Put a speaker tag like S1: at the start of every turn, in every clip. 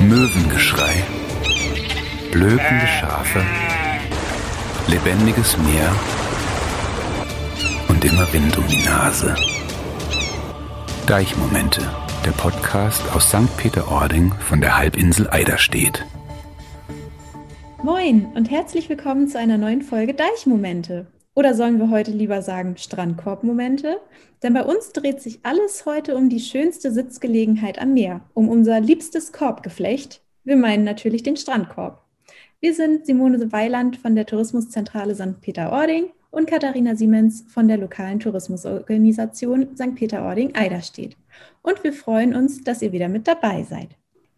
S1: Möwengeschrei, blökende Schafe, lebendiges Meer und immer Wind um die Nase. Deichmomente, der Podcast aus St. Peter-Ording von der Halbinsel Eiderstedt.
S2: Moin und herzlich willkommen zu einer neuen Folge Deichmomente. Oder sollen wir heute lieber sagen Strandkorbmomente? Denn bei uns dreht sich alles heute um die schönste Sitzgelegenheit am Meer, um unser liebstes Korbgeflecht. Wir meinen natürlich den Strandkorb. Wir sind Simone Weiland von der Tourismuszentrale St. Peter-Ording und Katharina Siemens von der lokalen Tourismusorganisation St. Peter-Ording-Eiderstedt. Und wir freuen uns, dass ihr wieder mit dabei seid.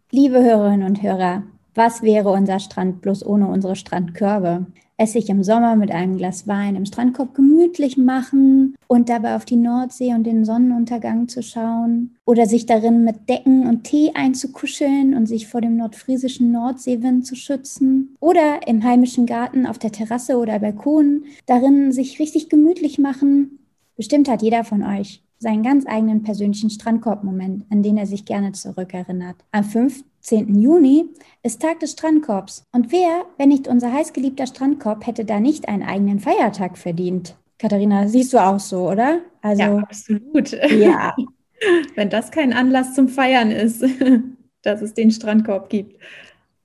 S3: Liebe Hörerinnen und Hörer, was wäre unser Strand bloß ohne unsere Strandkörbe? es sich im Sommer mit einem Glas Wein im Strandkorb gemütlich machen und dabei auf die Nordsee und den Sonnenuntergang zu schauen oder sich darin mit Decken und Tee einzukuscheln und sich vor dem nordfriesischen Nordseewind zu schützen oder im heimischen Garten auf der Terrasse oder Balkon darin sich richtig gemütlich machen. Bestimmt hat jeder von euch seinen ganz eigenen persönlichen Strandkorbmoment, an den er sich gerne zurückerinnert. Am 15. Juni ist Tag des Strandkorbs. Und wer, wenn nicht unser heißgeliebter Strandkorb, hätte da nicht einen eigenen Feiertag verdient? Katharina, siehst du auch so, oder?
S2: Also, ja, absolut.
S3: Ja.
S2: wenn das kein Anlass zum Feiern ist, dass es den Strandkorb gibt.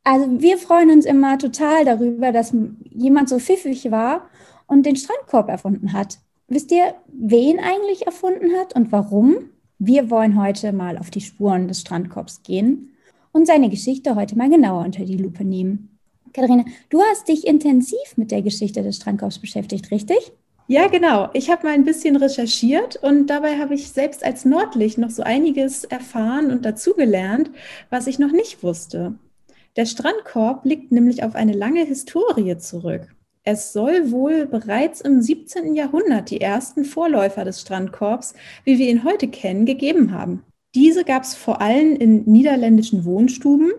S3: Also wir freuen uns immer total darüber, dass jemand so pfiffig war und den Strandkorb erfunden hat. Wisst ihr, wen eigentlich erfunden hat und warum? Wir wollen heute mal auf die Spuren des Strandkorbs gehen und seine Geschichte heute mal genauer unter die Lupe nehmen. Katharina, du hast dich intensiv mit der Geschichte des Strandkorbs beschäftigt, richtig?
S2: Ja, genau. Ich habe mal ein bisschen recherchiert und dabei habe ich selbst als Nordlicht noch so einiges erfahren und dazugelernt, was ich noch nicht wusste. Der Strandkorb liegt nämlich auf eine lange Historie zurück. Es soll wohl bereits im 17. Jahrhundert die ersten Vorläufer des Strandkorbs, wie wir ihn heute kennen, gegeben haben. Diese gab es vor allem in niederländischen Wohnstuben,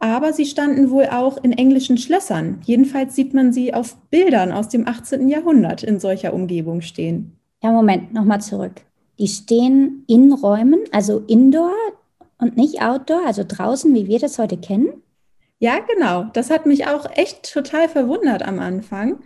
S2: aber sie standen wohl auch in englischen Schlössern. Jedenfalls sieht man sie auf Bildern aus dem 18. Jahrhundert in solcher Umgebung stehen.
S3: Ja, Moment, nochmal zurück. Die stehen in Räumen, also indoor und nicht outdoor, also draußen, wie wir das heute kennen?
S2: Ja, genau. Das hat mich auch echt total verwundert am Anfang.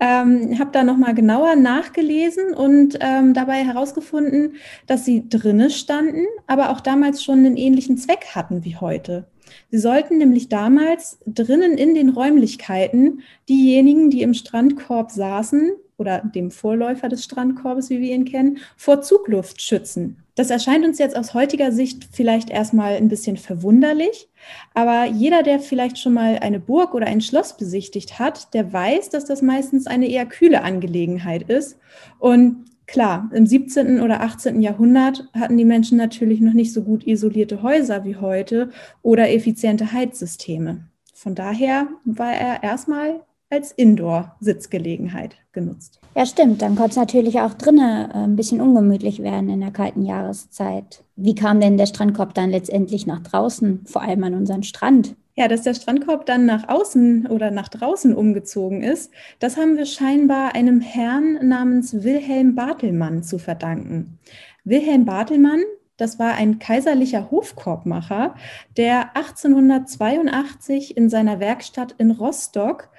S2: Ähm, habe da nochmal genauer nachgelesen und ähm, dabei herausgefunden, dass sie drinne standen, aber auch damals schon einen ähnlichen Zweck hatten wie heute. Sie sollten nämlich damals drinnen in den Räumlichkeiten diejenigen, die im Strandkorb saßen oder dem Vorläufer des Strandkorbes, wie wir ihn kennen, vor Zugluft schützen. Das erscheint uns jetzt aus heutiger Sicht vielleicht erstmal ein bisschen verwunderlich, aber jeder, der vielleicht schon mal eine Burg oder ein Schloss besichtigt hat, der weiß, dass das meistens eine eher kühle Angelegenheit ist. Und klar, im 17. oder 18. Jahrhundert hatten die Menschen natürlich noch nicht so gut isolierte Häuser wie heute oder effiziente Heizsysteme. Von daher war er erstmal als Indoor-Sitzgelegenheit genutzt.
S3: Ja, stimmt. Dann konnte es natürlich auch drinnen äh, ein bisschen ungemütlich werden in der kalten Jahreszeit. Wie kam denn der Strandkorb dann letztendlich nach draußen, vor allem an unseren Strand?
S2: Ja, dass der Strandkorb dann nach außen oder nach draußen umgezogen ist, das haben wir scheinbar einem Herrn namens Wilhelm Bartelmann zu verdanken. Wilhelm Bartelmann, das war ein kaiserlicher Hofkorbmacher, der 1882 in seiner Werkstatt in Rostock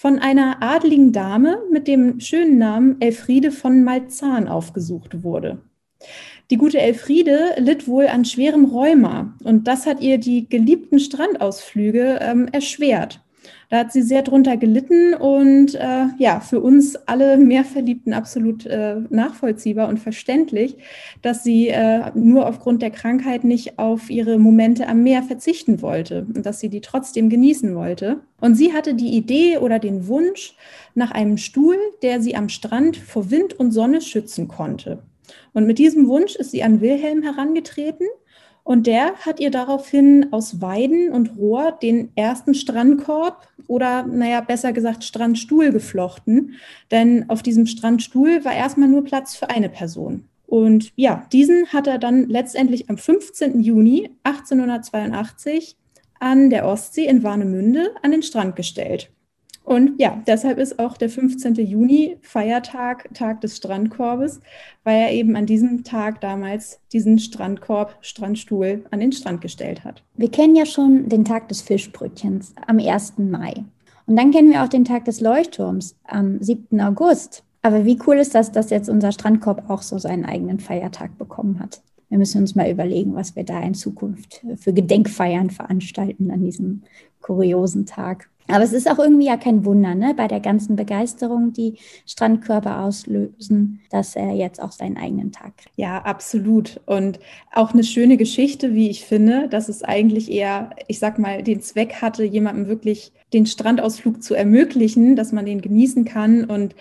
S2: von einer adligen Dame mit dem schönen Namen Elfriede von Malzahn aufgesucht wurde. Die gute Elfriede litt wohl an schwerem Rheuma und das hat ihr die geliebten Strandausflüge ähm, erschwert. Da hat sie sehr drunter gelitten und äh, ja, für uns alle Mehrverliebten absolut äh, nachvollziehbar und verständlich, dass sie äh, nur aufgrund der Krankheit nicht auf ihre Momente am Meer verzichten wollte und dass sie die trotzdem genießen wollte. Und sie hatte die Idee oder den Wunsch nach einem Stuhl, der sie am Strand vor Wind und Sonne schützen konnte. Und mit diesem Wunsch ist sie an Wilhelm herangetreten und der hat ihr daraufhin aus Weiden und Rohr den ersten Strandkorb oder, naja, besser gesagt Strandstuhl geflochten. Denn auf diesem Strandstuhl war erstmal nur Platz für eine Person. Und ja, diesen hat er dann letztendlich am 15. Juni 1882 an der Ostsee in Warnemünde an den Strand gestellt. Und ja, deshalb ist auch der 15. Juni Feiertag, Tag des Strandkorbes, weil er eben an diesem Tag damals diesen Strandkorb, Strandstuhl an den Strand gestellt hat.
S3: Wir kennen ja schon den Tag des Fischbrötchens am 1. Mai. Und dann kennen wir auch den Tag des Leuchtturms am 7. August. Aber wie cool ist das, dass jetzt unser Strandkorb auch so seinen eigenen Feiertag bekommen hat? Wir müssen uns mal überlegen, was wir da in Zukunft für Gedenkfeiern veranstalten an diesem kuriosen Tag. Aber es ist auch irgendwie ja kein Wunder, ne? bei der ganzen Begeisterung, die Strandkörper auslösen, dass er jetzt auch seinen eigenen Tag kriegt.
S2: Ja, absolut. Und auch eine schöne Geschichte, wie ich finde, dass es eigentlich eher, ich sag mal, den Zweck hatte, jemandem wirklich den Strandausflug zu ermöglichen, dass man den genießen kann. Und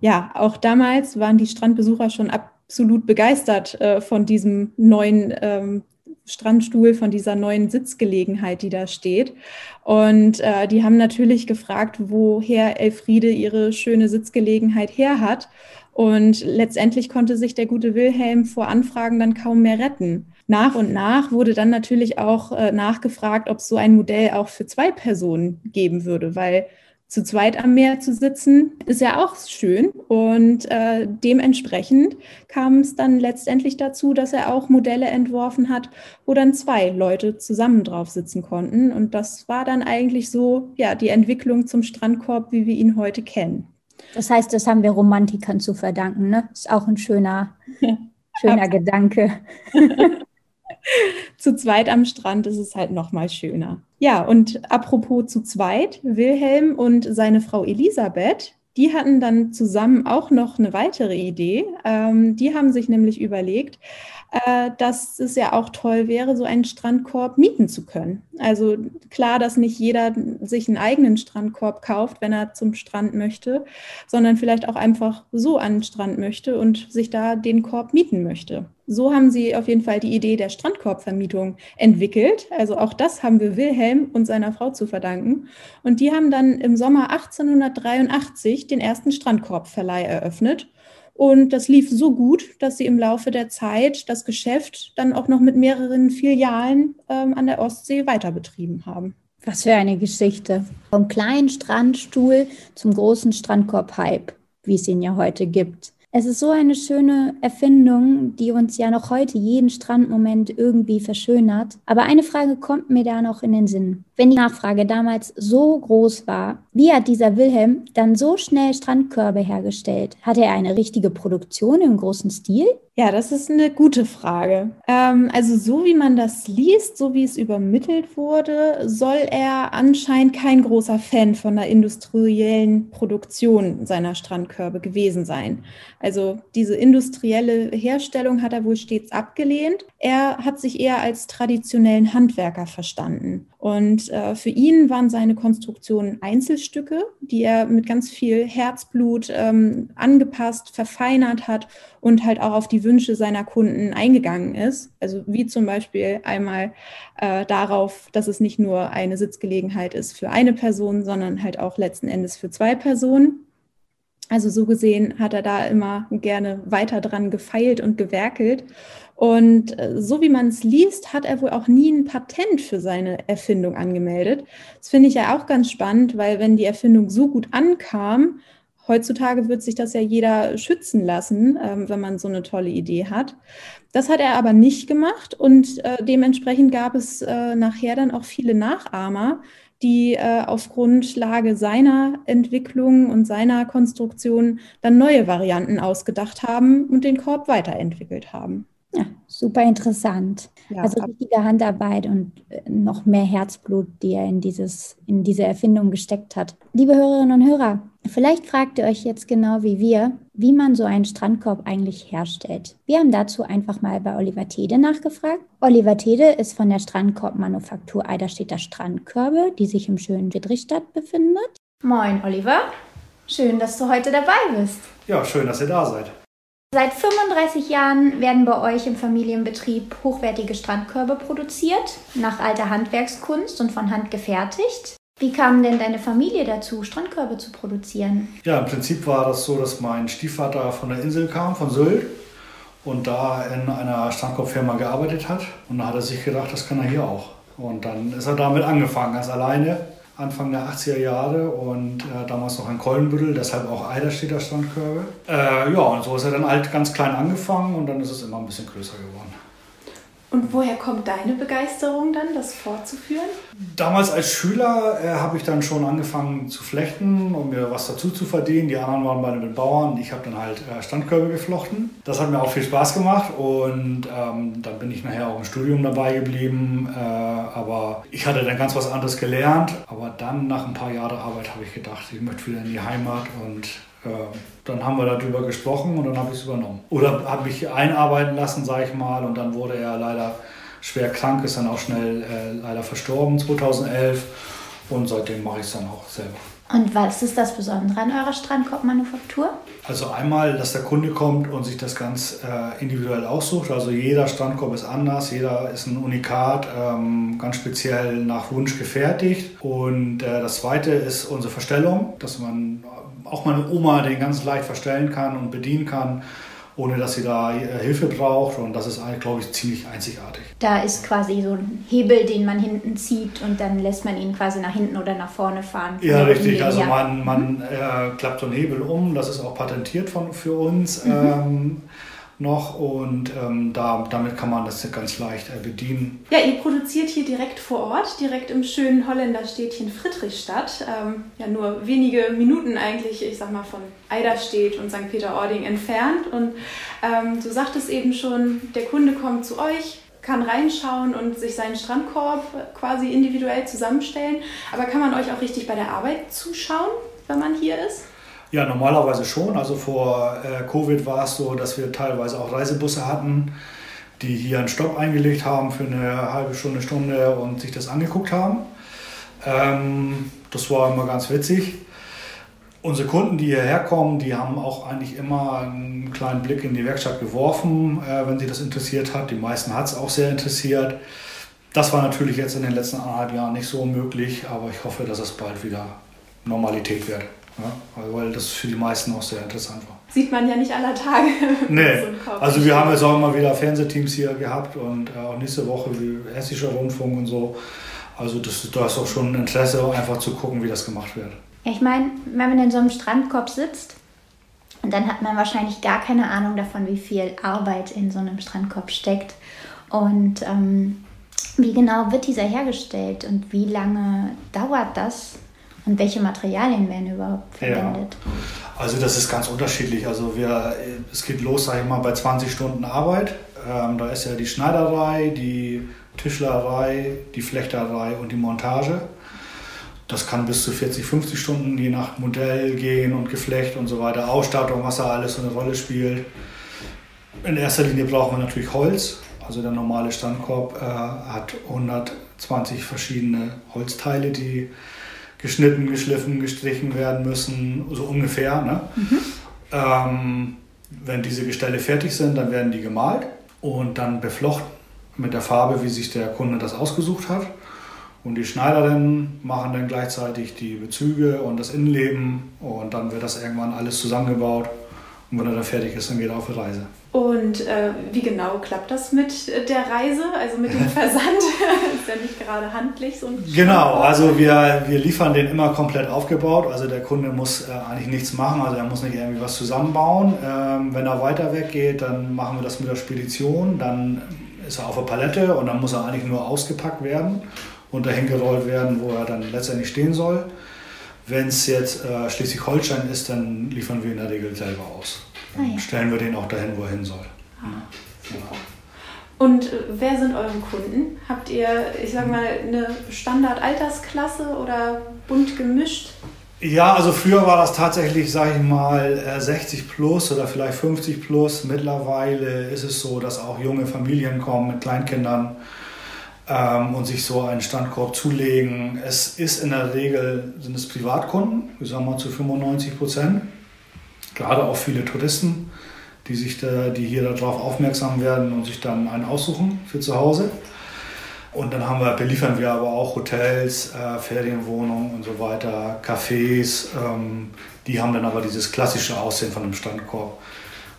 S2: ja, auch damals waren die Strandbesucher schon absolut begeistert äh, von diesem neuen ähm, Strandstuhl, von dieser neuen Sitzgelegenheit, die da steht. Und äh, die haben natürlich gefragt, woher Elfriede ihre schöne Sitzgelegenheit her hat. Und letztendlich konnte sich der gute Wilhelm vor Anfragen dann kaum mehr retten. Nach und nach wurde dann natürlich auch äh, nachgefragt, ob es so ein Modell auch für zwei Personen geben würde, weil zu zweit am Meer zu sitzen, ist ja auch schön. Und äh, dementsprechend kam es dann letztendlich dazu, dass er auch Modelle entworfen hat, wo dann zwei Leute zusammen drauf sitzen konnten. Und das war dann eigentlich so, ja, die Entwicklung zum Strandkorb, wie wir ihn heute kennen.
S3: Das heißt, das haben wir Romantikern zu verdanken, ne? Ist auch ein schöner, schöner Gedanke.
S2: zu zweit am Strand ist es halt noch mal schöner. Ja, und apropos zu zweit, Wilhelm und seine Frau Elisabeth, die hatten dann zusammen auch noch eine weitere Idee. Ähm, die haben sich nämlich überlegt, äh, dass es ja auch toll wäre, so einen Strandkorb mieten zu können. Also klar, dass nicht jeder sich einen eigenen Strandkorb kauft, wenn er zum Strand möchte, sondern vielleicht auch einfach so an den Strand möchte und sich da den Korb mieten möchte. So haben sie auf jeden Fall die Idee der Strandkorbvermietung entwickelt. Also auch das haben wir Wilhelm und seiner Frau zu verdanken. Und die haben dann im Sommer 1883 den ersten Strandkorbverleih eröffnet. Und das lief so gut, dass sie im Laufe der Zeit das Geschäft dann auch noch mit mehreren Filialen ähm, an der Ostsee weiter betrieben haben.
S3: Was für eine Geschichte. Vom kleinen Strandstuhl zum großen Strandkorb-Hype, wie es ihn ja heute gibt. Es ist so eine schöne Erfindung, die uns ja noch heute jeden Strandmoment irgendwie verschönert. Aber eine Frage kommt mir da noch in den Sinn. Wenn die Nachfrage damals so groß war, wie hat dieser Wilhelm dann so schnell Strandkörbe hergestellt? Hatte er eine richtige Produktion im großen Stil?
S2: Ja, das ist eine gute Frage. Ähm, also so wie man das liest, so wie es übermittelt wurde, soll er anscheinend kein großer Fan von der industriellen Produktion seiner Strandkörbe gewesen sein. Also diese industrielle Herstellung hat er wohl stets abgelehnt. Er hat sich eher als traditionellen Handwerker verstanden. Und äh, für ihn waren seine Konstruktionen Einzelstücke, die er mit ganz viel Herzblut ähm, angepasst, verfeinert hat und halt auch auf die Wünsche seiner Kunden eingegangen ist. Also wie zum Beispiel einmal äh, darauf, dass es nicht nur eine Sitzgelegenheit ist für eine Person, sondern halt auch letzten Endes für zwei Personen. Also so gesehen hat er da immer gerne weiter dran gefeilt und gewerkelt. Und äh, so wie man es liest, hat er wohl auch nie ein Patent für seine Erfindung angemeldet. Das finde ich ja auch ganz spannend, weil wenn die Erfindung so gut ankam, heutzutage wird sich das ja jeder schützen lassen, ähm, wenn man so eine tolle Idee hat. Das hat er aber nicht gemacht und äh, dementsprechend gab es äh, nachher dann auch viele Nachahmer, die auf Grundlage seiner Entwicklung und seiner Konstruktion dann neue Varianten ausgedacht haben und den Korb weiterentwickelt haben.
S3: Ja, super interessant. Ja, also richtige Handarbeit und äh, noch mehr Herzblut, die er in, dieses, in diese Erfindung gesteckt hat. Liebe Hörerinnen und Hörer, vielleicht fragt ihr euch jetzt genau wie wir, wie man so einen Strandkorb eigentlich herstellt. Wir haben dazu einfach mal bei Oliver Tede nachgefragt. Oliver Tede ist von der Strandkorbmanufaktur Eiderstädter Strandkörbe, die sich im schönen Friedrichstadt befindet. Moin, Oliver. Schön, dass du heute dabei bist.
S4: Ja, schön, dass ihr da seid.
S3: Seit 35 Jahren werden bei euch im Familienbetrieb hochwertige Strandkörbe produziert, nach alter Handwerkskunst und von Hand gefertigt. Wie kam denn deine Familie dazu, Strandkörbe zu produzieren?
S4: Ja, im Prinzip war das so, dass mein Stiefvater von der Insel kam, von Sylt, und da in einer Strandkorbfirma gearbeitet hat. Und da hat er sich gedacht, das kann er hier auch. Und dann ist er damit angefangen, ganz alleine. Anfang der 80er Jahre und äh, damals noch in Kollenbüttel, deshalb auch Eiderstädter Strandkörbe. Äh, ja, und so ist er dann halt ganz klein angefangen und dann ist es immer ein bisschen größer geworden.
S2: Und woher kommt deine Begeisterung dann, das fortzuführen?
S4: Damals als Schüler äh, habe ich dann schon angefangen zu flechten, um mir was dazu zu verdienen. Die anderen waren bei den Bauern. Ich habe dann halt äh, Standkörbe geflochten. Das hat mir auch viel Spaß gemacht und ähm, dann bin ich nachher auch im Studium dabei geblieben. Äh, aber ich hatte dann ganz was anderes gelernt. Aber dann nach ein paar Jahren Arbeit habe ich gedacht, ich möchte wieder in die Heimat und dann haben wir darüber gesprochen und dann habe ich es übernommen. Oder habe mich einarbeiten lassen, sage ich mal, und dann wurde er leider schwer krank, ist dann auch schnell äh, leider verstorben 2011 und seitdem mache ich es dann auch selber.
S3: Und was ist das Besondere an eurer Strandkorbmanufaktur?
S4: Also einmal, dass der Kunde kommt und sich das ganz äh, individuell aussucht. Also jeder Strandkorb ist anders, jeder ist ein Unikat, ähm, ganz speziell nach Wunsch gefertigt. Und äh, das Zweite ist unsere Verstellung, dass man auch meine Oma den ganz leicht verstellen kann und bedienen kann, ohne dass sie da äh, Hilfe braucht. Und das ist, glaube ich, ziemlich einzigartig.
S3: Da ist quasi so ein Hebel, den man hinten zieht und dann lässt man ihn quasi nach hinten oder nach vorne fahren.
S4: Ja, richtig. Also man, man äh, klappt so einen Hebel um. Das ist auch patentiert von, für uns. Mhm. Ähm, noch und ähm, da, damit kann man das ganz leicht äh, bedienen.
S2: Ja, ihr produziert hier direkt vor Ort, direkt im schönen Holländerstädtchen Friedrichstadt. Ähm, ja, nur wenige Minuten eigentlich, ich sag mal, von Eiderstedt und St. Peter-Ording entfernt. Und ähm, du sagtest eben schon, der Kunde kommt zu euch, kann reinschauen und sich seinen Strandkorb quasi individuell zusammenstellen. Aber kann man euch auch richtig bei der Arbeit zuschauen, wenn man hier ist?
S4: Ja, normalerweise schon. Also vor äh, Covid war es so, dass wir teilweise auch Reisebusse hatten, die hier einen Stopp eingelegt haben für eine halbe Stunde, Stunde und sich das angeguckt haben. Ähm, das war immer ganz witzig. Unsere Kunden, die hierher kommen, die haben auch eigentlich immer einen kleinen Blick in die Werkstatt geworfen, äh, wenn sie das interessiert hat. Die meisten hat es auch sehr interessiert. Das war natürlich jetzt in den letzten anderthalb Jahren nicht so möglich, aber ich hoffe, dass es bald wieder Normalität wird. Ja, weil das für die meisten auch sehr interessant war.
S2: Sieht man ja nicht aller Tage.
S4: Nee, so also wir haben jetzt auch immer wieder Fernsehteams hier gehabt und äh, auch nächste Woche wie Hessischer Rundfunk und so. Also das, da ist auch schon ein Interesse, einfach zu gucken, wie das gemacht wird.
S3: Ich meine, wenn man in so einem Strandkorb sitzt, dann hat man wahrscheinlich gar keine Ahnung davon, wie viel Arbeit in so einem Strandkorb steckt. Und ähm, wie genau wird dieser hergestellt und wie lange dauert das? Und welche Materialien werden überhaupt verwendet?
S4: Ja. Also das ist ganz unterschiedlich. Also wir, es geht los, sage ich mal, bei 20 Stunden Arbeit. Ähm, da ist ja die Schneiderei, die Tischlerei, die Flechterei und die Montage. Das kann bis zu 40, 50 Stunden je nach Modell gehen und Geflecht und so weiter. Ausstattung, was da alles so eine Rolle spielt. In erster Linie brauchen wir natürlich Holz. Also der normale Standkorb äh, hat 120 verschiedene Holzteile, die geschnitten, geschliffen, gestrichen werden müssen, so ungefähr. Ne? Mhm. Ähm, wenn diese Gestelle fertig sind, dann werden die gemalt und dann beflochten mit der Farbe, wie sich der Kunde das ausgesucht hat. Und die Schneiderinnen machen dann gleichzeitig die Bezüge und das Innenleben und dann wird das irgendwann alles zusammengebaut. Und wenn er dann fertig ist, dann geht er auf die Reise.
S2: Und äh, wie genau klappt das mit der Reise, also mit dem Versand? ist ja nicht gerade handlich so
S4: Genau, also wir, wir liefern den immer komplett aufgebaut. Also der Kunde muss äh, eigentlich nichts machen, also er muss nicht irgendwie was zusammenbauen. Ähm, wenn er weiter weggeht, dann machen wir das mit der Spedition. Dann ist er auf der Palette und dann muss er eigentlich nur ausgepackt werden und dahin gerollt werden, wo er dann letztendlich stehen soll. Wenn es jetzt äh, Schleswig-Holstein ist, dann liefern wir in der Regel selber aus. Ah, ja. Stellen wir den auch dahin, wo er hin soll. Ah,
S2: ja. Und äh, wer sind eure Kunden? Habt ihr, ich sag mal, eine Standard-Altersklasse oder bunt gemischt?
S4: Ja, also früher war das tatsächlich, sage ich mal, 60 äh, plus oder vielleicht 50 plus. Mittlerweile ist es so, dass auch junge Familien kommen mit Kleinkindern ähm, und sich so einen Standkorb zulegen. Es ist in der Regel, sind es Privatkunden, ich sage mal zu 95 Prozent gerade auch viele Touristen, die, sich da, die hier darauf aufmerksam werden und sich dann einen aussuchen für zu Hause. Und dann haben wir, beliefern wir aber auch Hotels, äh, Ferienwohnungen und so weiter, Cafés. Ähm, die haben dann aber dieses klassische Aussehen von einem Standkorb.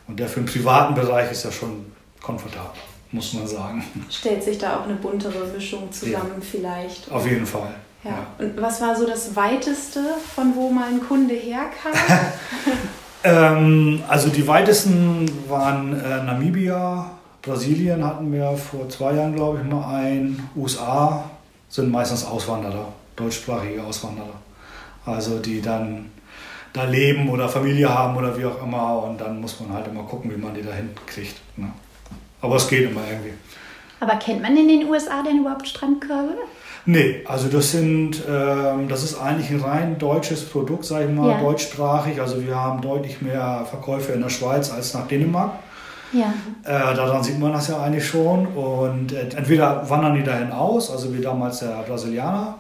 S4: Und der für den privaten Bereich ist ja schon komfortabel, muss man sagen.
S2: Stellt sich da auch eine buntere Mischung zusammen ja. vielleicht?
S4: Auf jeden Fall.
S2: Ja. Und was war so das Weiteste, von wo mal ein Kunde herkam?
S4: ähm, also die weitesten waren äh, Namibia, Brasilien hatten wir vor zwei Jahren, glaube ich, mal ein. USA sind meistens Auswanderer, deutschsprachige Auswanderer. Also die dann da leben oder Familie haben oder wie auch immer. Und dann muss man halt immer gucken, wie man die da hinkriegt. Ne? Aber es geht immer irgendwie.
S3: Aber kennt man in den USA denn überhaupt Strandkörbe?
S4: Nee, also das sind, ähm, das ist eigentlich ein rein deutsches Produkt, sage ich mal, ja. deutschsprachig. Also wir haben deutlich mehr Verkäufe in der Schweiz als nach Dänemark. Ja. Äh, daran sieht man das ja eigentlich schon. Und äh, entweder wandern die dahin aus, also wie damals der Brasilianer,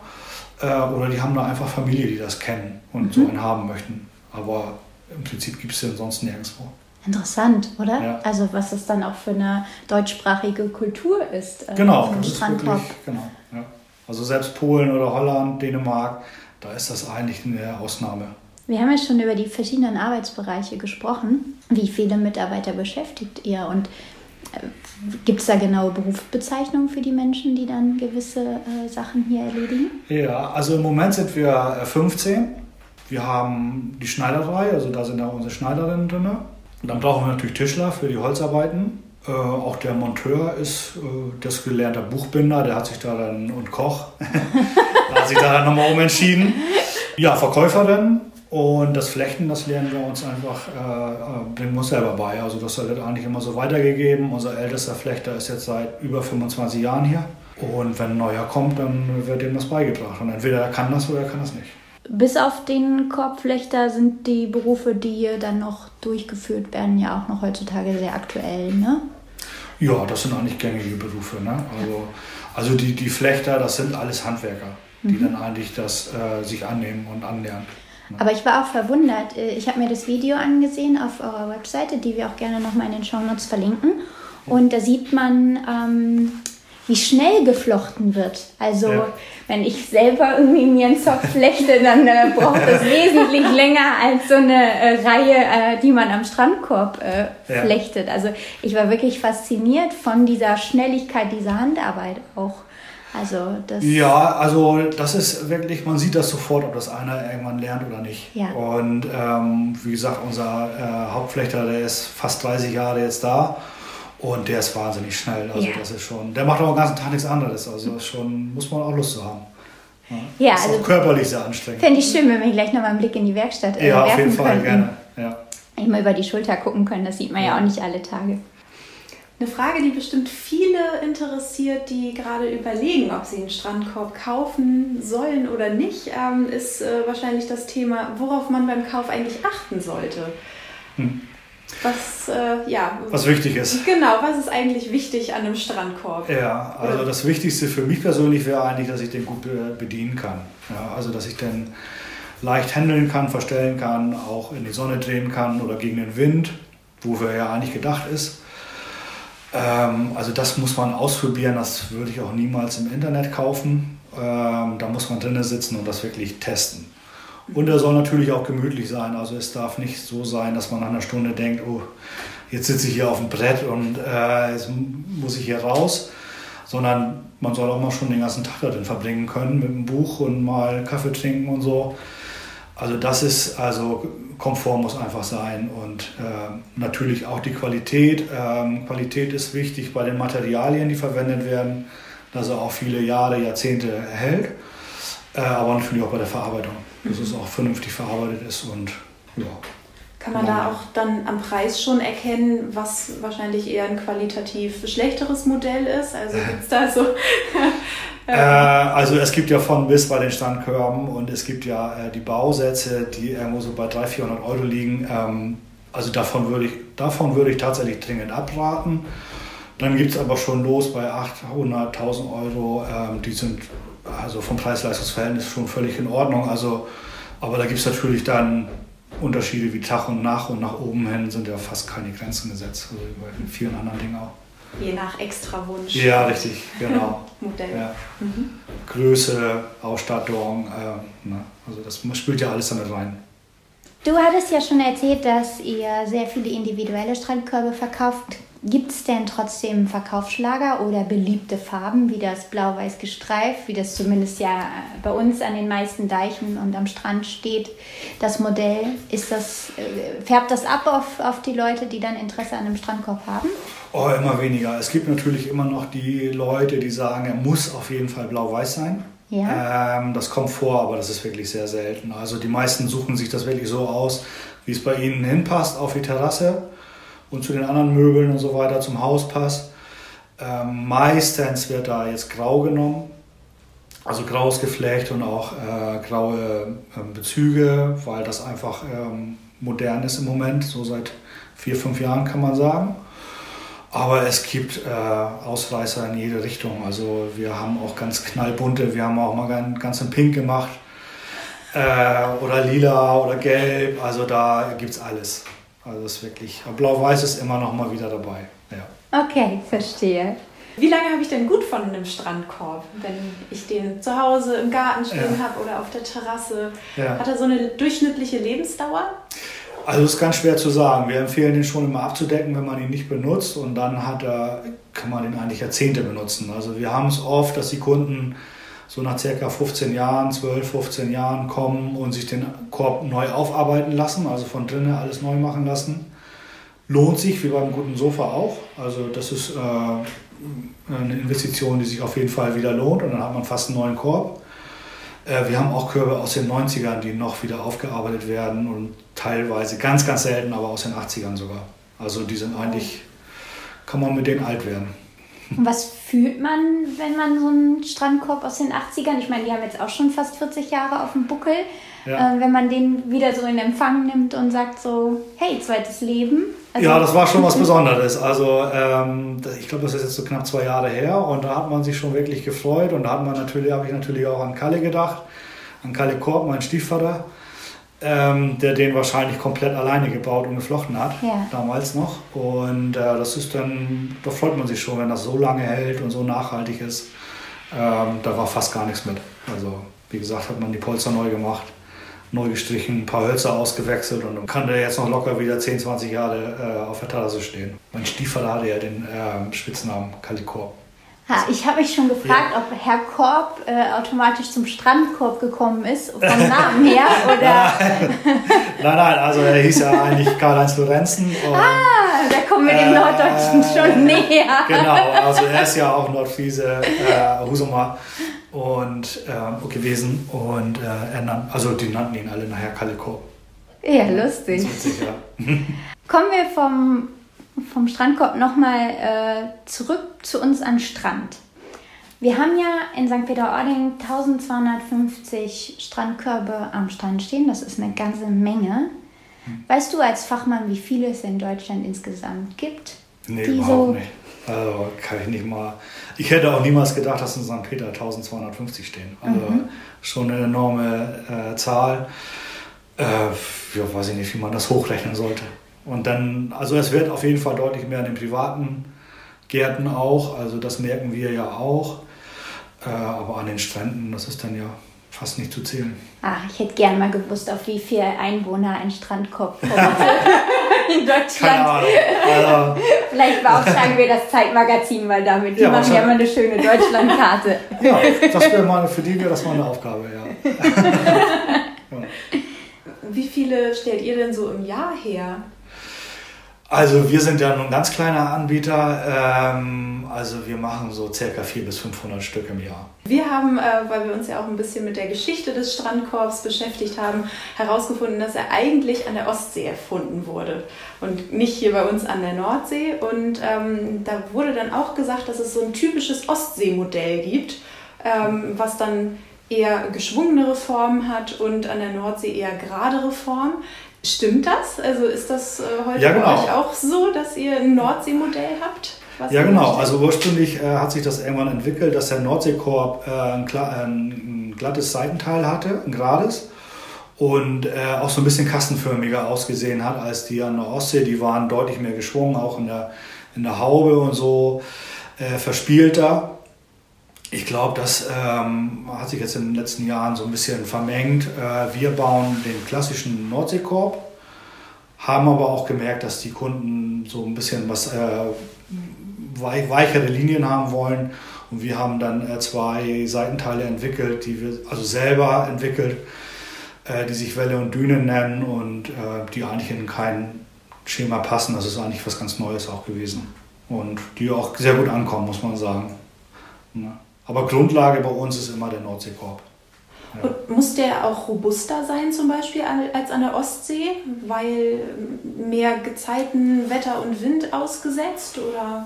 S4: äh, oder die haben da einfach Familie, die das kennen und mhm. so einen haben möchten. Aber im Prinzip gibt es den sonst nirgendwo.
S3: Interessant, oder? Ja. Also was es dann auch für eine deutschsprachige Kultur ist.
S4: Äh, genau, das ist wirklich, genau. Ja. Also selbst Polen oder Holland, Dänemark, da ist das eigentlich eine Ausnahme.
S3: Wir haben ja schon über die verschiedenen Arbeitsbereiche gesprochen. Wie viele Mitarbeiter beschäftigt ihr und äh, gibt es da genaue Berufsbezeichnungen für die Menschen, die dann gewisse äh, Sachen hier erledigen?
S4: Ja, also im Moment sind wir 15. Äh, wir haben die Schneiderei, also da sind auch unsere Schneiderinnen drin. Und dann brauchen wir natürlich Tischler für die Holzarbeiten. Äh, auch der Monteur ist äh, das gelernte Buchbinder, der hat sich da dann und Koch, da hat sich da dann nochmal umentschieden. Ja, Verkäuferin und das Flechten, das lernen wir uns einfach, äh, äh bringen wir uns selber bei. Also das wird eigentlich immer so weitergegeben. Unser ältester Flechter ist jetzt seit über 25 Jahren hier. Und wenn ein neuer kommt, dann wird ihm das beigebracht. Und entweder er kann das oder er kann das nicht.
S3: Bis auf den Korbflechter sind die Berufe, die hier dann noch durchgeführt werden, ja auch noch heutzutage sehr aktuell, ne?
S4: Ja, das sind eigentlich gängige Berufe. Ne? Also, also die, die Flechter, das sind alles Handwerker, die mhm. dann eigentlich das äh, sich annehmen und annähern.
S3: Ne? Aber ich war auch verwundert. Äh, ich habe mir das Video angesehen auf eurer Webseite, die wir auch gerne nochmal in den Show Notes verlinken. Und da sieht man ähm, wie schnell geflochten wird. Also ja. wenn ich selber irgendwie mir einen Zopf flechte, dann äh, braucht das wesentlich länger als so eine äh, Reihe, äh, die man am Strandkorb äh, ja. flechtet. Also ich war wirklich fasziniert von dieser Schnelligkeit dieser Handarbeit auch. Also das
S4: ja, also das ist wirklich, man sieht das sofort, ob das einer irgendwann lernt oder nicht. Ja. Und ähm, wie gesagt, unser äh, Hauptflechter, der ist fast 30 Jahre jetzt da und der ist wahnsinnig schnell. Also ja. das ist schon, der macht auch den ganzen Tag nichts anderes. Also das schon, muss man auch Lust zu haben.
S3: Ja, ja ist also
S4: auch körperlich sehr anstrengend.
S3: Fände ich schön, wenn wir gleich nochmal einen Blick in die Werkstatt
S4: äh, ja, werfen auf jeden Fall, gerne. Ja.
S3: Immer über die Schulter gucken können, das sieht man ja, ja auch nicht alle Tage.
S2: Eine Frage, die bestimmt viele interessiert, die gerade überlegen, ob sie einen Strandkorb kaufen sollen oder nicht, ähm, ist äh, wahrscheinlich das Thema, worauf man beim Kauf eigentlich achten sollte. Hm. Was, äh, ja,
S4: was wichtig ist.
S2: Genau, was ist eigentlich wichtig an einem Strandkorb?
S4: Ja, also Oder? das Wichtigste für mich persönlich wäre eigentlich, dass ich den gut bedienen kann. Ja, also dass ich den leicht handeln kann, verstellen kann, auch in die Sonne drehen kann oder gegen den Wind, wofür er ja eigentlich gedacht ist. Ähm, also das muss man ausprobieren, das würde ich auch niemals im Internet kaufen. Ähm, da muss man drinnen sitzen und das wirklich testen. Und er soll natürlich auch gemütlich sein. Also es darf nicht so sein, dass man nach einer Stunde denkt, oh, jetzt sitze ich hier auf dem Brett und äh, jetzt muss ich hier raus. Sondern man soll auch mal schon den ganzen Tag darin verbringen können mit einem Buch und mal Kaffee trinken und so. Also das ist, also Komfort muss einfach sein und äh, natürlich auch die Qualität. Ähm, Qualität ist wichtig bei den Materialien, die verwendet werden, dass er auch viele Jahre, Jahrzehnte hält, äh, aber natürlich auch bei der Verarbeitung dass es auch vernünftig verarbeitet ist und ja.
S2: Kann man da auch dann am Preis schon erkennen, was wahrscheinlich eher ein qualitativ schlechteres Modell ist? Also gibt es da so.
S4: äh, also es gibt ja von bis bei den Standkörben und es gibt ja äh, die Bausätze, die irgendwo so bei 300, 400 Euro liegen. Ähm, also davon würde ich, davon würde ich tatsächlich dringend abraten. Dann gibt es aber schon los bei 800, 1000 Euro. Ähm, die sind also vom Preis-Leistungs-Verhältnis schon völlig in Ordnung. Also, aber da gibt es natürlich dann Unterschiede wie Tag und Nacht und nach oben hin sind ja fast keine Grenzen gesetzt. Also bei vielen anderen Dingen auch.
S2: Je nach Extrawunsch.
S4: Ja, richtig, genau. Modell. Ja. Mhm. Größe, Ausstattung, äh, ne? also das spielt ja alles damit rein.
S3: Du hattest ja schon erzählt, dass ihr sehr viele individuelle Strandkörbe verkauft. Gibt es denn trotzdem Verkaufsschlager oder beliebte Farben wie das blau-weiß gestreift, wie das zumindest ja bei uns an den meisten Deichen und am Strand steht, das Modell? Ist das, äh, färbt das ab auf, auf die Leute, die dann Interesse an einem Strandkorb haben?
S4: Oh, immer weniger. Es gibt natürlich immer noch die Leute, die sagen, er muss auf jeden Fall blau-weiß sein. Ja. Ähm, das kommt vor, aber das ist wirklich sehr selten. Also die meisten suchen sich das wirklich so aus, wie es bei ihnen hinpasst auf die Terrasse und zu den anderen Möbeln und so weiter zum Haus passt. Ähm, meistens wird da jetzt grau genommen, also graues Geflecht und auch äh, graue äh, Bezüge, weil das einfach ähm, modern ist im Moment, so seit vier, fünf Jahren kann man sagen. Aber es gibt äh, Ausreißer in jede Richtung. Also wir haben auch ganz knallbunte, wir haben auch mal ganz, ganz in Pink gemacht. Äh, oder lila oder gelb. Also da gibt es alles. Also ist wirklich. Blau-Weiß ist immer noch mal wieder dabei. Ja.
S3: Okay, verstehe.
S2: Wie lange habe ich denn gut von einem Strandkorb, wenn ich den zu Hause im Garten stehen ja. habe oder auf der Terrasse? Ja. Hat er so eine durchschnittliche Lebensdauer?
S4: Also ist ganz schwer zu sagen. Wir empfehlen den schon immer abzudecken, wenn man ihn nicht benutzt und dann hat er, kann man ihn eigentlich Jahrzehnte benutzen. Also wir haben es oft, dass die Kunden so nach circa 15 Jahren, 12, 15 Jahren kommen und sich den Korb neu aufarbeiten lassen, also von drinnen alles neu machen lassen. Lohnt sich, wie beim guten Sofa auch. Also das ist äh, eine Investition, die sich auf jeden Fall wieder lohnt und dann hat man fast einen neuen Korb. Äh, wir haben auch Körbe aus den 90ern, die noch wieder aufgearbeitet werden und teilweise, ganz, ganz selten, aber aus den 80ern sogar. Also die sind eigentlich, kann man mit denen alt werden.
S3: Und was fühlt man, wenn man so einen Strandkorb aus den 80ern, ich meine, die haben jetzt auch schon fast 40 Jahre auf dem Buckel, ja. äh, wenn man den wieder so in Empfang nimmt und sagt so, hey, zweites Leben.
S4: Also ja, das war schon was Besonderes. Also ähm, ich glaube, das ist jetzt so knapp zwei Jahre her und da hat man sich schon wirklich gefreut und da hat man natürlich, habe ich natürlich auch an Kalle gedacht, an Kalle Korb, mein Stiefvater ähm, der den wahrscheinlich komplett alleine gebaut und geflochten hat, ja. damals noch. Und äh, das ist dann, da freut man sich schon, wenn das so lange hält und so nachhaltig ist. Ähm, da war fast gar nichts mit. Also, wie gesagt, hat man die Polster neu gemacht, neu gestrichen, ein paar Hölzer ausgewechselt und dann kann der jetzt noch locker wieder 10, 20 Jahre äh, auf der Terrasse stehen. Mein Stiefvater hatte ja den äh, Spitznamen Kalikor.
S3: Ha, ich habe mich schon gefragt, ja. ob Herr Korb äh, automatisch zum Strandkorb gekommen ist, vom Namen her, oder?
S4: nein, nein, also er hieß ja eigentlich Karl-Heinz Lorenzen.
S3: ah, da kommen wir dem äh, Norddeutschen schon näher.
S4: Genau, also er ist ja auch Nordfriese, äh, Husumer und äh, gewesen und er nannt, also die nannten ihn alle nachher Kalle Korb.
S3: Ja, lustig. Witzig, ja. Kommen wir vom vom Strandkorb nochmal äh, zurück zu uns an Strand. Wir haben ja in St. Peter-Ording 1250 Strandkörbe am Strand stehen. Das ist eine ganze Menge. Weißt du als Fachmann, wie viele es in Deutschland insgesamt gibt?
S4: Nee, überhaupt so nicht. Also kann ich nicht mal. Ich hätte auch niemals gedacht, dass in St. Peter 1250 stehen. Also mhm. schon eine enorme äh, Zahl. Äh, ja, weiß ich nicht, wie man das hochrechnen sollte. Und dann, also es wird auf jeden Fall deutlich mehr in den privaten Gärten auch, also das merken wir ja auch. Äh, aber an den Stränden, das ist dann ja fast nicht zu zählen.
S3: Ach, ich hätte gern mal gewusst, auf wie viele Einwohner ein Strandkorb kommt in Deutschland. Keine Ahnung. Also, Vielleicht beauftragen wir das Zeitmagazin mal damit. Die ja, machen ja mal eine schöne Deutschlandkarte.
S4: ja, das wäre mal für die wäre das mal eine Aufgabe, ja.
S2: ja. Wie viele stellt ihr denn so im Jahr her?
S4: Also wir sind ja nun ein ganz kleiner Anbieter. Ähm, also wir machen so circa 400 bis 500 Stück im Jahr.
S2: Wir haben, äh, weil wir uns ja auch ein bisschen mit der Geschichte des Strandkorbs beschäftigt haben, herausgefunden, dass er eigentlich an der Ostsee erfunden wurde und nicht hier bei uns an der Nordsee. Und ähm, da wurde dann auch gesagt, dass es so ein typisches Ostseemodell gibt, ähm, was dann eher geschwungenere Formen hat und an der Nordsee eher geradere Formen. Stimmt das? Also ist das äh, heute ja, genau. bei euch auch so, dass ihr ein Nordseemodell habt?
S4: ja, genau. Also ursprünglich äh, hat sich das irgendwann entwickelt, dass der Nordseekorb äh, ein, ein, glattes Seitenteil hatte, ein gerades. Und äh, auch so ein bisschen kastenförmiger ausgesehen hat als die an der Ostsee. Die waren deutlich mehr geschwungen, auch in der, in der Haube und so äh, verspielter. Ich glaube, das ähm, hat sich jetzt in den letzten Jahren so ein bisschen vermengt. Äh, wir bauen den klassischen Nordseekorb, haben aber auch gemerkt, dass die Kunden so ein bisschen was äh, weichere Linien haben wollen. Und wir haben dann äh, zwei Seitenteile entwickelt, die wir also selber entwickelt, äh, die sich Welle und Düne nennen und äh, die eigentlich in kein Schema passen. Das ist eigentlich was ganz Neues auch gewesen. Und die auch sehr gut ankommen, muss man sagen. Ja. Aber Grundlage bei uns ist immer der Nordseekorb.
S2: Ja. muss der auch robuster sein zum Beispiel als an der Ostsee, weil mehr Gezeiten Wetter und Wind ausgesetzt oder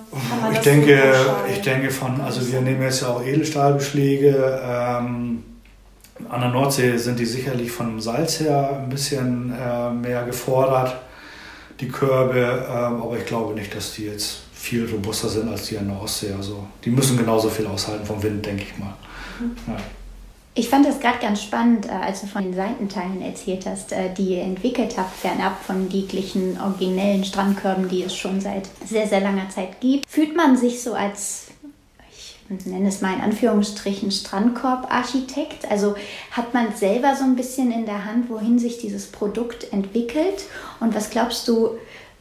S4: ich denke, ich denke von, also wir nehmen jetzt ja auch Edelstahlbeschläge. Ähm, an der Nordsee sind die sicherlich vom Salz her ein bisschen äh, mehr gefordert, die Körbe, ähm, aber ich glaube nicht, dass die jetzt viel robuster sind als die an der Ostsee. Also die müssen genauso viel aushalten vom Wind, denke ich mal. Mhm. Ja.
S3: Ich fand das gerade ganz spannend, äh, als du von den Seitenteilen erzählt hast, äh, die ihr entwickelt habt, fernab von jeglichen originellen Strandkörben, die es schon seit sehr, sehr langer Zeit gibt. Fühlt man sich so als ich nenne es mal in Anführungsstrichen Strandkorb-Architekt. Also hat man selber so ein bisschen in der Hand, wohin sich dieses Produkt entwickelt. Und was glaubst du,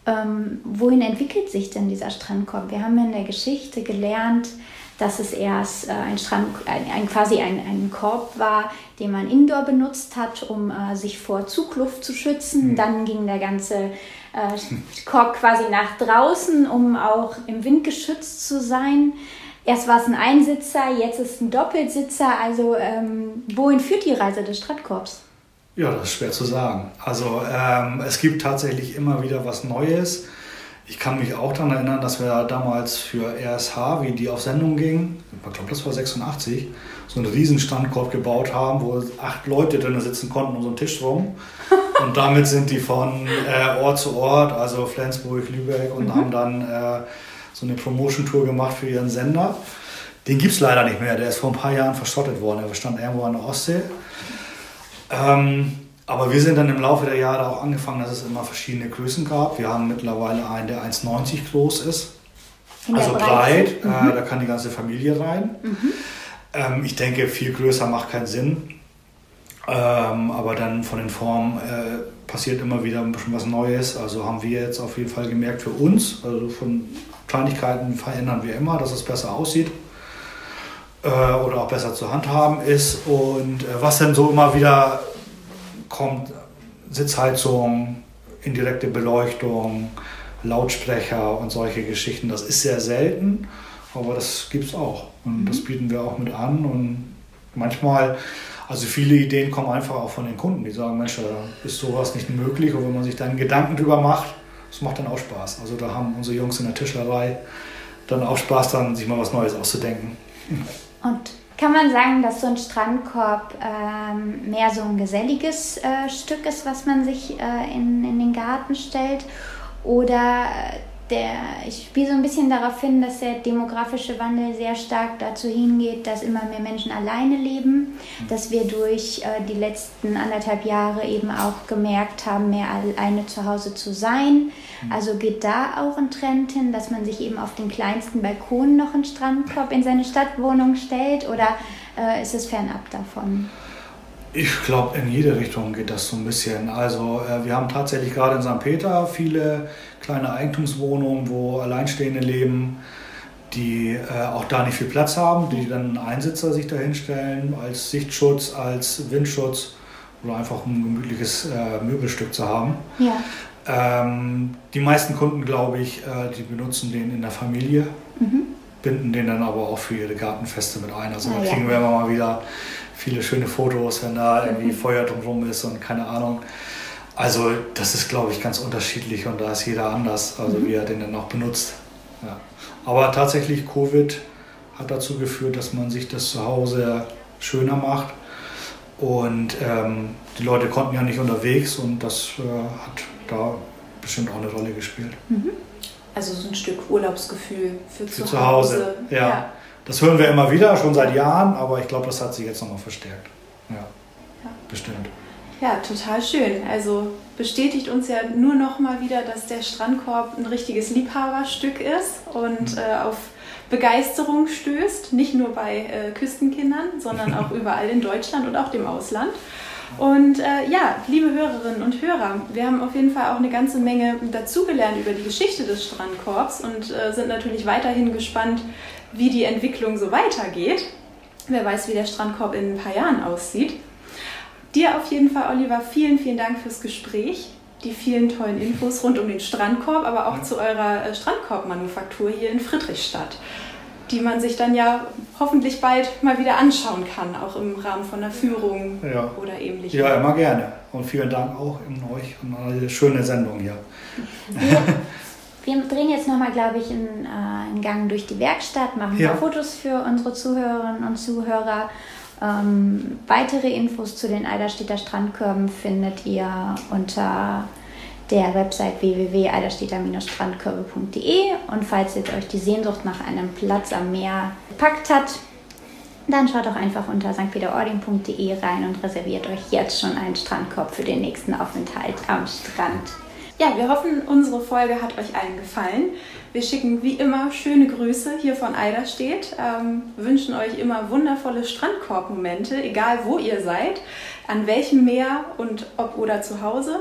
S3: ähm, wohin entwickelt sich denn dieser Strandkorb? Wir haben in der Geschichte gelernt, dass es erst äh, ein, Strand, ein, ein, quasi ein, ein Korb war, den man indoor benutzt hat, um äh, sich vor Zugluft zu schützen. Mhm. Dann ging der ganze äh, Korb quasi nach draußen, um auch im Wind geschützt zu sein. Erst war es ein Einsitzer, jetzt ist es ein Doppelsitzer. Also ähm, wohin führt die Reise des Stadtkorbs?
S4: Ja, das ist schwer zu sagen. Also ähm, es gibt tatsächlich immer wieder was Neues. Ich kann mich auch daran erinnern, dass wir damals für RSH, wie die auf Sendung ging, ich glaube, das war 86, so einen riesen Standkorb gebaut haben, wo acht Leute drin sitzen konnten um so einen Tisch rum. Und damit sind die von äh, Ort zu Ort, also Flensburg, Lübeck, und mhm. haben dann äh, so eine Promotion-Tour gemacht für ihren Sender. Den gibt es leider nicht mehr, der ist vor ein paar Jahren verschrottet worden. Er stand irgendwo an der Ostsee. Ähm, aber wir sind dann im Laufe der Jahre auch angefangen, dass es immer verschiedene Größen gab. Wir haben mittlerweile einen, der 1,90 groß ist. also breit, äh, mhm. äh, da kann die ganze Familie rein. Mhm. Ähm, ich denke, viel größer macht keinen Sinn. Ähm, aber dann von den Formen äh, passiert immer wieder ein bisschen was Neues. Also haben wir jetzt auf jeden Fall gemerkt für uns, also von Kleinigkeiten verändern wir immer, dass es besser aussieht äh, oder auch besser zu handhaben ist. Und äh, was dann so immer wieder kommt Sitzheizung, indirekte Beleuchtung, Lautsprecher und solche Geschichten. Das ist sehr selten, aber das gibt es auch. Und mhm. das bieten wir auch mit an. Und manchmal, also viele Ideen kommen einfach auch von den Kunden, die sagen, Mensch, ist sowas nicht möglich. Und wenn man sich dann Gedanken drüber macht, das macht dann auch Spaß. Also da haben unsere Jungs in der Tischlerei dann auch Spaß, dann sich mal was Neues auszudenken.
S3: Und kann man sagen, dass so ein Strandkorb ähm, mehr so ein geselliges äh, Stück ist, was man sich äh, in, in den Garten stellt? Oder der, ich spiele so ein bisschen darauf hin, dass der demografische Wandel sehr stark dazu hingeht, dass immer mehr Menschen alleine leben, dass wir durch äh, die letzten anderthalb Jahre eben auch gemerkt haben, mehr alleine zu Hause zu sein. Mhm. Also geht da auch ein Trend hin, dass man sich eben auf den kleinsten Balkon noch einen Strandkorb in seine Stadtwohnung stellt oder äh, ist es fernab davon?
S4: Ich glaube, in jede Richtung geht das so ein bisschen. Also äh, wir haben tatsächlich gerade in St. Peter viele kleine Eigentumswohnungen, wo Alleinstehende leben, die äh, auch da nicht viel Platz haben, die dann einen Einsitzer sich dahinstellen als Sichtschutz, als Windschutz oder einfach um ein gemütliches äh, Möbelstück zu haben. Ja. Ähm, die meisten Kunden, glaube ich, äh, die benutzen den in der Familie, mhm. binden den dann aber auch für ihre Gartenfeste mit ein. Also da kriegen wir immer mal wieder viele schöne Fotos, wenn da irgendwie. Feuer drumherum ist und keine Ahnung. Also das ist, glaube ich, ganz unterschiedlich und da ist jeder anders, also mhm. wie er den dann auch benutzt. Ja. Aber tatsächlich, Covid hat dazu geführt, dass man sich das zu Hause schöner macht. Und ähm, die Leute konnten ja nicht unterwegs und das äh, hat da bestimmt auch eine Rolle gespielt. Mhm.
S2: Also so ein Stück Urlaubsgefühl für, für zu,
S4: zu Hause. Hause. Ja. ja. Das hören wir immer wieder, schon seit Jahren, aber ich glaube, das hat sich jetzt nochmal verstärkt. Ja. ja. Bestimmt.
S2: Ja, total schön. Also bestätigt uns ja nur noch mal wieder, dass der Strandkorb ein richtiges Liebhaberstück ist und mhm. äh, auf Begeisterung stößt, nicht nur bei äh, Küstenkindern, sondern auch überall in Deutschland und auch dem Ausland. Und äh, ja, liebe Hörerinnen und Hörer, wir haben auf jeden Fall auch eine ganze Menge dazugelernt über die Geschichte des Strandkorbs und äh, sind natürlich weiterhin gespannt, wie die Entwicklung so weitergeht. Wer weiß, wie der Strandkorb in ein paar Jahren aussieht. Dir auf jeden Fall, Oliver, vielen, vielen Dank fürs Gespräch, die vielen tollen Infos rund um den Strandkorb, aber auch zu eurer äh, Strandkorbmanufaktur hier in Friedrichstadt die man sich dann ja hoffentlich bald mal wieder anschauen kann, auch im Rahmen von einer Führung ja. oder ähnlichem.
S4: Ja, immer gerne. Und vielen Dank auch in euch und an diese schöne Sendung hier.
S3: Wir, wir drehen jetzt nochmal, glaube ich, einen, äh, einen, Gang durch die Werkstatt, machen ja. Fotos für unsere Zuhörerinnen und Zuhörer. Ähm, weitere Infos zu den Eiderstädter Strandkörben findet ihr unter der Website www.eiderstädter-strandkörbe.de und falls jetzt euch die Sehnsucht nach einem Platz am Meer gepackt hat, dann schaut doch einfach unter stpeterording.de rein und reserviert euch jetzt schon einen Strandkorb für den nächsten Aufenthalt am Strand.
S2: Ja, wir hoffen, unsere Folge hat euch allen gefallen. Wir schicken wie immer schöne Grüße hier von Eiderstedt, ähm, wünschen euch immer wundervolle Strandkorbmomente, egal wo ihr seid, an welchem Meer und ob oder zu Hause.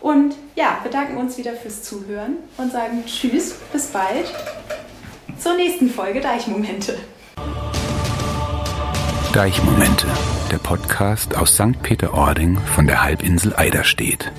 S2: Und ja, bedanken uns wieder fürs Zuhören und sagen Tschüss, bis bald zur nächsten Folge Deichmomente.
S1: Deichmomente, der Podcast aus St. Peter-Ording von der Halbinsel Eiderstedt.